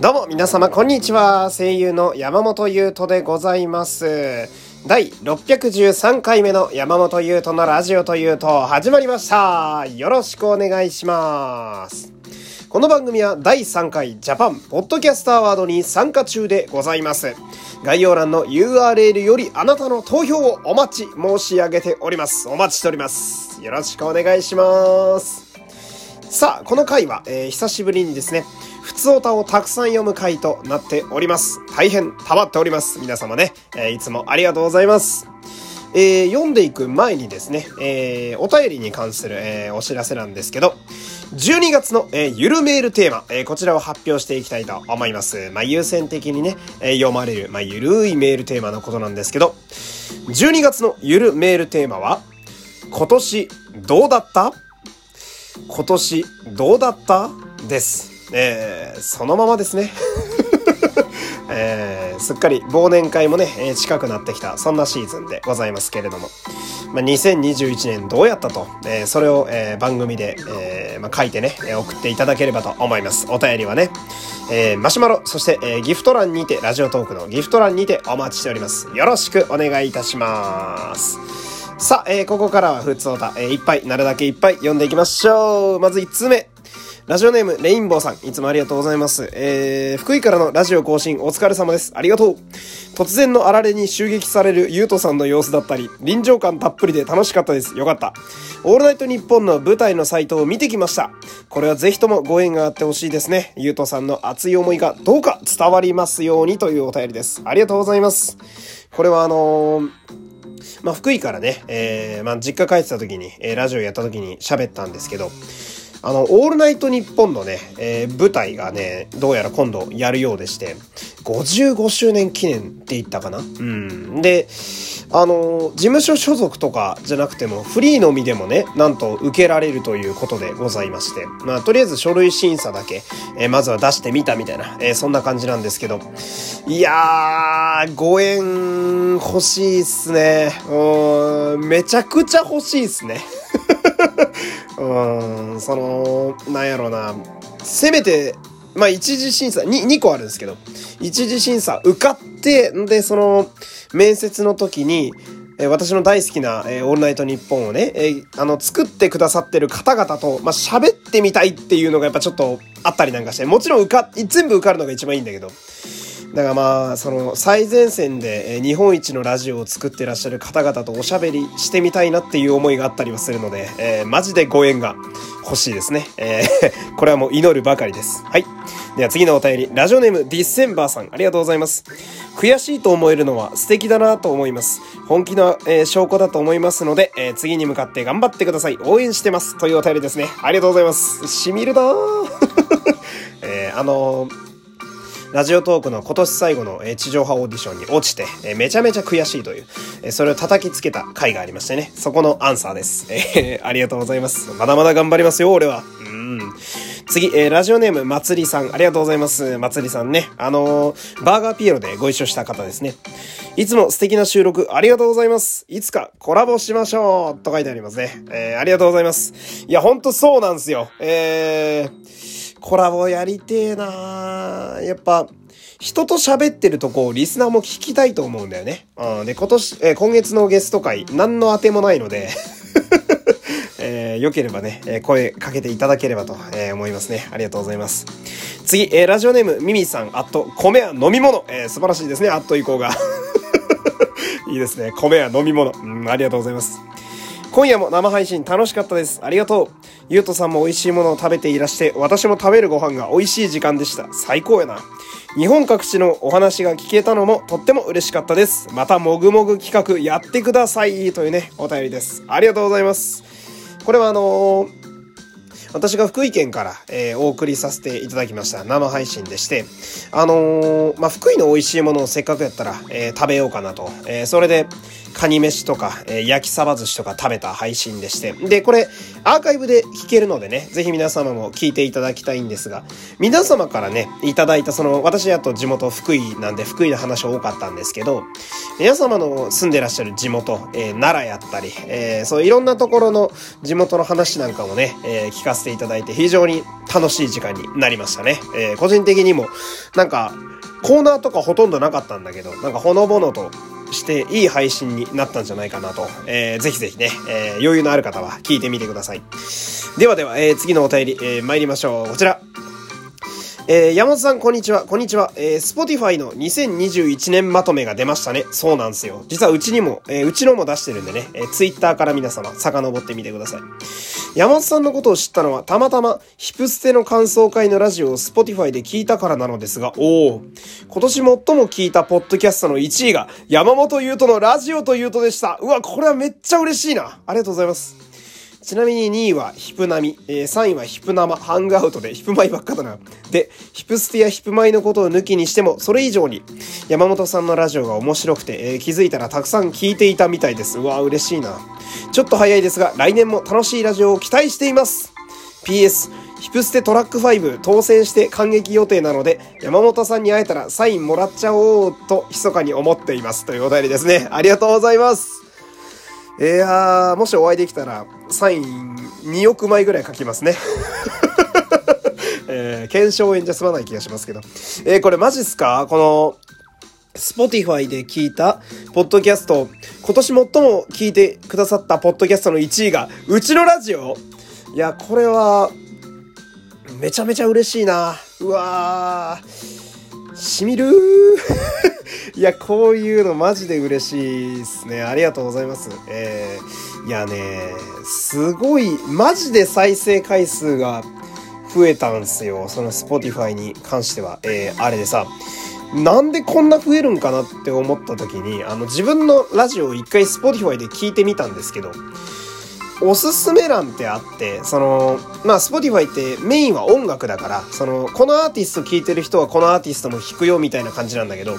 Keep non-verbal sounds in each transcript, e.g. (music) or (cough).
どうも皆様こんにちは。声優の山本優斗でございます。第613回目の山本優斗のラジオというと始まりました。よろしくお願いします。この番組は第3回ジャパンポッドキャストアワードに参加中でございます。概要欄の URL よりあなたの投票をお待ち申し上げております。お待ちしております。よろしくお願いします。さあ、この回は、えー久しぶりにですね、普通歌をたくさん読む回となっております。大変溜まっております。皆様ね、えーいつもありがとうございます。えー読んでいく前にですね、えーお便りに関する、えーお知らせなんですけど、12月の、えーゆるメールテーマ、えーこちらを発表していきたいと思います。まあ、優先的にね、えー読まれる、まあ、ゆるいメールテーマのことなんですけど、12月のゆるメールテーマは、今年どうだった？今年どうだった？です。えーそのままですね。(laughs) えーすっかり忘年会もね、えー近くなってきた、そんなシーズンでございますけれども。まあ、2021年どうやったと、えーそれを、えー番組で、えーまあ、書いてね、送っていただければと思います。お便りはね、えーマシュマロ、そして、えーギフト欄にて、ラジオトークのギフト欄にてお待ちしております。よろしくお願いいたします。さあ、えーここからはふつおた、えーいっぱい、なるだけいっぱい読んでいきましょう。まず1通目。ラジオネーム、レインボーさん、いつもありがとうございます。えー、福井からのラジオ更新、お疲れ様です。ありがとう。突然のあられに襲撃されるゆうとさんの様子だったり、臨場感たっぷりで楽しかったです。よかった。オールナイトニッポンの舞台のサイトを見てきました。これはぜひともご縁があってほしいですね。ゆうとさんの熱い思いがどうか伝わりますようにというお便りです。ありがとうございます。これはあのーまあ、福井からね、えーまあ、実家帰ってた時に、えーラジオやった時に喋ったんですけど、あの、オールナイトニッポンのね、えー舞台がね、どうやら今度やるようでして、55周年記念って言ったかな？うん。で、あの、事務所所属とかじゃなくても、フリーのみでもね、なんと受けられるということでございまして、まあ、とりあえず書類審査だけ、えーまずは出してみたみたいな、えーそんな感じなんですけど、いやー、ご縁欲しいっすね。うん、めちゃくちゃ欲しいっすね。(laughs) うん、その、なんやろうな。せめて、まあ、一次審査、に、2個あるんですけど、一次審査受かって、んで、その、面接の時に、え私の大好きな、えーオールナイトニッポンをね、えーあの、作ってくださってる方々と、まあ、喋ってみたいっていうのがやっぱちょっとあったりなんかして、もちろん受か、全部受かるのが一番いいんだけど、だからまあ、その最前線で日本一のラジオを作ってらっしゃる方々とおしゃべりしてみたいなっていう思いがあったりはするので、えーマジでご縁が欲しいですね。えー (laughs) これはもう祈るばかりです。はい。では次のお便り、ラジオネームディッセンバーさん、ありがとうございます。悔しいと思えるのは素敵だなと思います。本気の、えー証拠だと思いますので、えー次に向かって頑張ってください。応援してます。というお便りですね。ありがとうございます。しみるなー (laughs) えーあのーラジオトークの今年最後の地上波オーディションに落ちて、めちゃめちゃ悔しいという、それを叩きつけた回がありましてね、そこのアンサーです。えー (laughs) ありがとうございます。まだまだ頑張りますよ、俺は。うん。次、えーラジオネーム、まつりさん。ありがとうございます。まつりさんね。あのーバーガーピエロでご一緒した方ですね。いつも素敵な収録ありがとうございます。いつかコラボしましょうと書いてありますね。えーありがとうございます。いや、ほんとそうなんですよ。えー、コラボやりてえなやっぱ、人と喋ってるとこをリスナーも聞きたいと思うんだよね。うん。で、今年、えー今月のゲスト会、何の当てもないので、(laughs) えー、良ければね、え声かけていただければと、え思いますね。ありがとうございます。次、えーラジオネーム、ミミさん、あと、米は飲み物。えー素晴らしいですね、あっと以降が。(laughs) いいですね。米は飲み物。うん、ありがとうございます。今夜も生配信楽しかったです。ありがとう。ゆうとさんも美味しいものを食べていらして、私も食べるご飯が美味しい時間でした。最高やな。日本各地のお話が聞けたのもとっても嬉しかったです。またもぐもぐ企画やってください。というね、お便りです。ありがとうございます。これはあのー私が福井県から、えーお送りさせていただきました生配信でして、あのーまあ、福井の美味しいものをせっかくやったら、えー食べようかなと。えーそれで、カニ飯とか、えー、焼きサバ寿司とか食べた配信でして。で、これ、アーカイブで聞けるのでね、ぜひ皆様も聞いていただきたいんですが、皆様からね、いただいたその、私だと地元福井なんで福井の話多かったんですけど、皆様の住んでらっしゃる地元、えー、奈良やったり、えー、そういろんなところの地元の話なんかもね、えー、聞かせていただいて非常に楽しい時間になりましたね。え、個人的にも、なんか、コーナーとかほとんどなかったんだけど、なんかほのぼのとしていい配信になったんじゃないかなと、えー、ぜひぜひね、えー、余裕のある方は聞いてみてください。ではでは、えー、次のお便り、えー、参りましょう。こちら。えー、山本さん、こんにちは。こんにちは。えー、Spotify の2021年まとめが出ましたね。そうなんですよ。実はうちにも、えー、うちのも出してるんでね、えー、Twitter から皆様、遡ってみてください。山本さんのことを知ったのは、たまたま、ヒプステの感想会のラジオを Spotify で聞いたからなのですが、おお今年最も聞いたポッドキャストの1位が、山本優斗のラジオというとでした。うわ、これはめっちゃ嬉しいな。ありがとうございます。ちなみに2位はヒプナミ、えー、3位はヒプナマ、ハングアウトでヒプマイばっかだな。で、ヒプステやヒプマイのことを抜きにしても、それ以上に山本さんのラジオが面白くて、えー、気づいたらたくさん聞いていたみたいです。うわ、嬉しいな。ちょっと早いですが、来年も楽しいラジオを期待しています。PS、ヒプステトラック5当選して感激予定なので、山本さんに会えたらサインもらっちゃおうと密かに思っています。というお便りですね。ありがとうございます。いやー、もしお会いできたら、サイン2億枚ぐらい書きますね。(laughs) えー、検証炎じゃ済まない気がしますけど。えー、これマジっすか？この、Spotify で聞いたポッドキャスト、今年最も聞いてくださったポッドキャストの1位が、うちのラジオいや、これは、めちゃめちゃ嬉しいな。うわー。しみる。(laughs) いや、こういうのマジで嬉しいっすね。ありがとうございます。えー、いやね、すごい、マジで再生回数が増えたんすよ。その Spotify に関しては。えー、あれでさ、なんでこんな増えるんかなって思った時に、あの自分のラジオを一回 Spotify で聞いてみたんですけど、おすすめ欄ってあって、その、まあ、Spotify ってメインは音楽だから、その、このアーティスト聴いてる人はこのアーティストも弾くよみたいな感じなんだけど、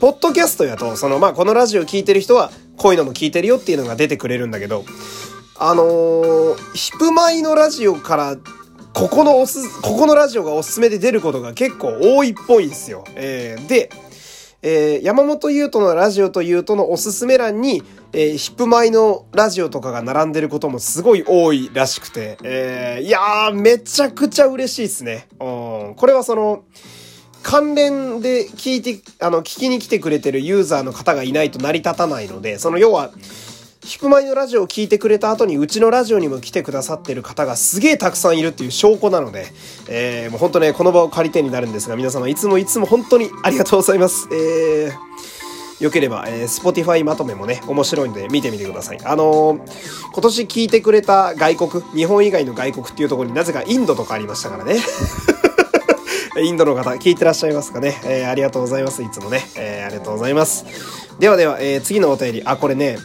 ポッドキャストやと、その、まあ、このラジオ聴いてる人はこういうのも聴いてるよっていうのが出てくれるんだけど、あのー、ヒプマイのラジオから、ここのおす、ここのラジオがおすすめで出ることが結構多いっぽいんですよ。えー、で、えー、山本優斗のラジオというとのおすすめ欄に、えー、ヒップマイのラジオとかが並んでることもすごい多いらしくて、えー、いやー、めちゃくちゃ嬉しいっすね。うん、これはその、関連で聞いて、あの、聞きに来てくれてるユーザーの方がいないと成り立たないので、その要は、ヒップマイのラジオを聞いてくれた後にうちのラジオにも来てくださってる方がすげえたくさんいるっていう証拠なので、えー、もう本当ね、この場を借りてになるんですが、皆様いつもいつも本当にありがとうございます。えー、よければ、えー、Spotify まとめもね、面白いんで見てみてください。あのー、今年聞いてくれた外国、日本以外の外国っていうところになぜかインドとかありましたからね。(laughs) インドの方、聞いてらっしゃいますかね。えー、ありがとうございます。いつもね。えー、ありがとうございます。ではでは、えー、次のお便り。あ、これね、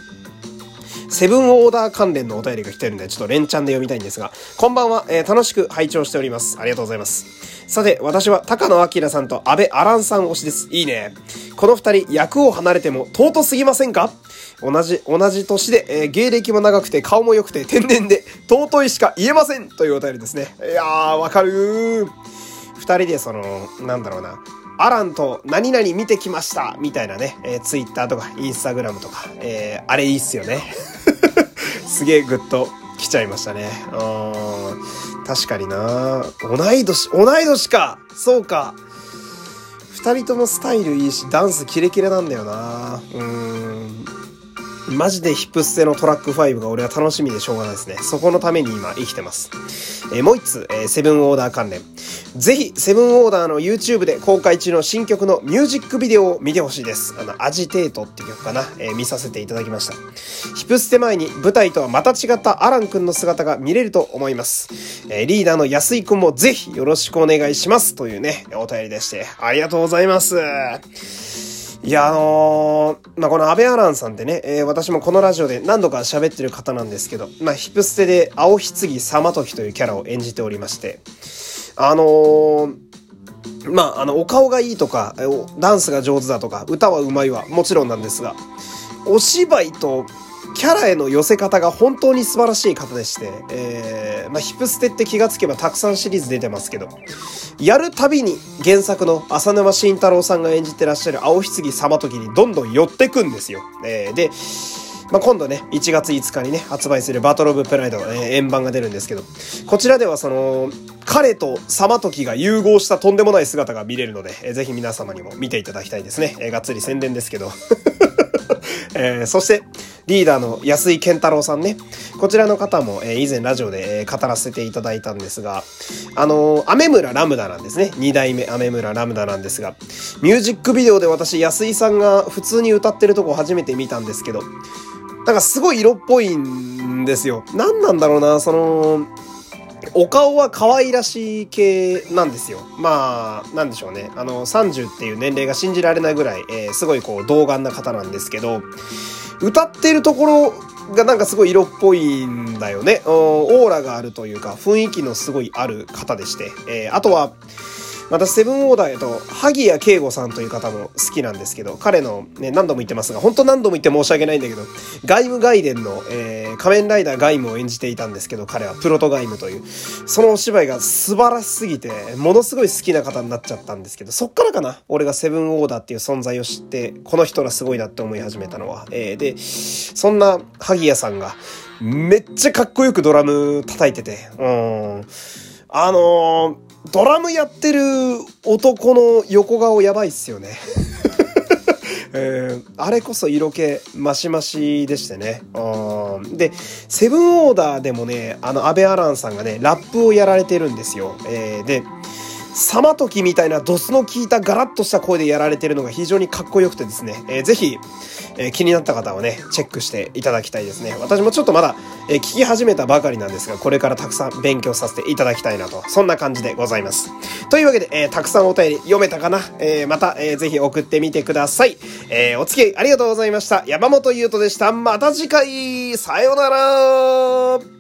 セブンオーダー関連のお便りが来てるんで、ちょっと連チャンで読みたいんですが、こんばんは、えー、楽しく拝聴しております。ありがとうございます。さて、私は高野明さんと安倍アランさん推しです。いいね。この二人、役を離れても尊すぎませんか？同じ、同じ年で、えー、芸歴も長くて顔も良くて天然で尊いしか言えませんというお便りですね。いやー、わかるー。二人でその、なんだろうな。アランと何々見てきましたみたいなね、えー、ツイッターとかインスタグラムとか、えー、あれいいっすよね。すげえグッと来ちゃいましたね。うん。確かにな同い年、同い年かそうか。二人ともスタイルいいし、ダンスキレキレなんだよなうん。マジでヒップステのトラック5が俺は楽しみでしょうがないですね。そこのために今生きてます。えー、もう一つ、えー、セブンオーダー関連。ぜひ、セブンオーダーの YouTube で公開中の新曲のミュージックビデオを見てほしいです。あの、アジテートって曲かな、えー、見させていただきました。ヒップステ前に舞台とはまた違ったアランくんの姿が見れると思います。えー、リーダーの安井くんもぜひよろしくお願いします。というね、お便りでして、ありがとうございます。いや、あのー、まあ、この安倍アランさんってね、えー、私もこのラジオで何度か喋ってる方なんですけど、まあ、ヒプステで青棺様時というキャラを演じておりまして、あのー、まあ、あの、お顔がいいとか、ダンスが上手だとか、歌はうまいはもちろんなんですが、お芝居とキャラへの寄せ方が本当に素晴らしい方でして、えー、まあ、ヒプステって気がつけばたくさんシリーズ出てますけど、やるたびに原作の浅沼慎太郎さんが演じてらっしゃる青棺様時にどんどん寄ってくんですよ。えー、で、まあ、今度ね、1月5日にね、発売するバトルオブプライドの、ね、円盤が出るんですけど、こちらではその、彼と様時が融合したとんでもない姿が見れるので、えー、ぜひ皆様にも見ていただきたいですね。えー、がっつり宣伝ですけど。(laughs) えー、そして、リーダーの安井健太郎さんね。こちらの方も、えー、以前ラジオで、えー、語らせていただいたんですが、あのー、アメ村ラムダなんですね。二代目アメ村ラムダなんですが、ミュージックビデオで私、安井さんが普通に歌ってるとこ初めて見たんですけど、なんかすごい色っぽいんですよ。何なんだろうな、その、お顔は可愛らしい系なんですよ。まあ、なんでしょうね。あの、30っていう年齢が信じられないぐらい、えー、すごいこう、童顔な方なんですけど、歌ってるところがなんかすごい色っぽいんだよね。オーラがあるというか、雰囲気のすごいある方でして。えー、あとは、またセブンオーダーへと、萩谷圭吾さんという方も好きなんですけど、彼のね、何度も言ってますが、本当何度も言って申し訳ないんだけど、ガイムガイデンの、えー、仮面ライダーガイムを演じていたんですけど、彼はプロトガイムという、そのお芝居が素晴らしすぎて、ものすごい好きな方になっちゃったんですけど、そっからかな、俺がセブンオーダーっていう存在を知って、この人らすごいなって思い始めたのは、えー、で、そんな萩谷さんが、めっちゃかっこよくドラム叩いてて、うん。あのードラムやってる男の横顔やばいっすよね。(laughs) えー、あれこそ色気マシマシでしてね。で、セブンオーダーでもね、あの、安倍アランさんがね、ラップをやられてるんですよ。えー、で、サマトキみたいなドスの効いたガラッとした声でやられてるのが非常にかっこよくてですね、えー、ぜひ、えー、気になった方はね、チェックしていただきたいですね。私もちょっとまだ、え、聞き始めたばかりなんですが、これからたくさん勉強させていただきたいなと、そんな感じでございます。というわけで、え、たくさんお便り読めたかな？え、また、えー、ぜひ送ってみてください。え、お付き合いありがとうございました。山本優斗でした。また次回さようなら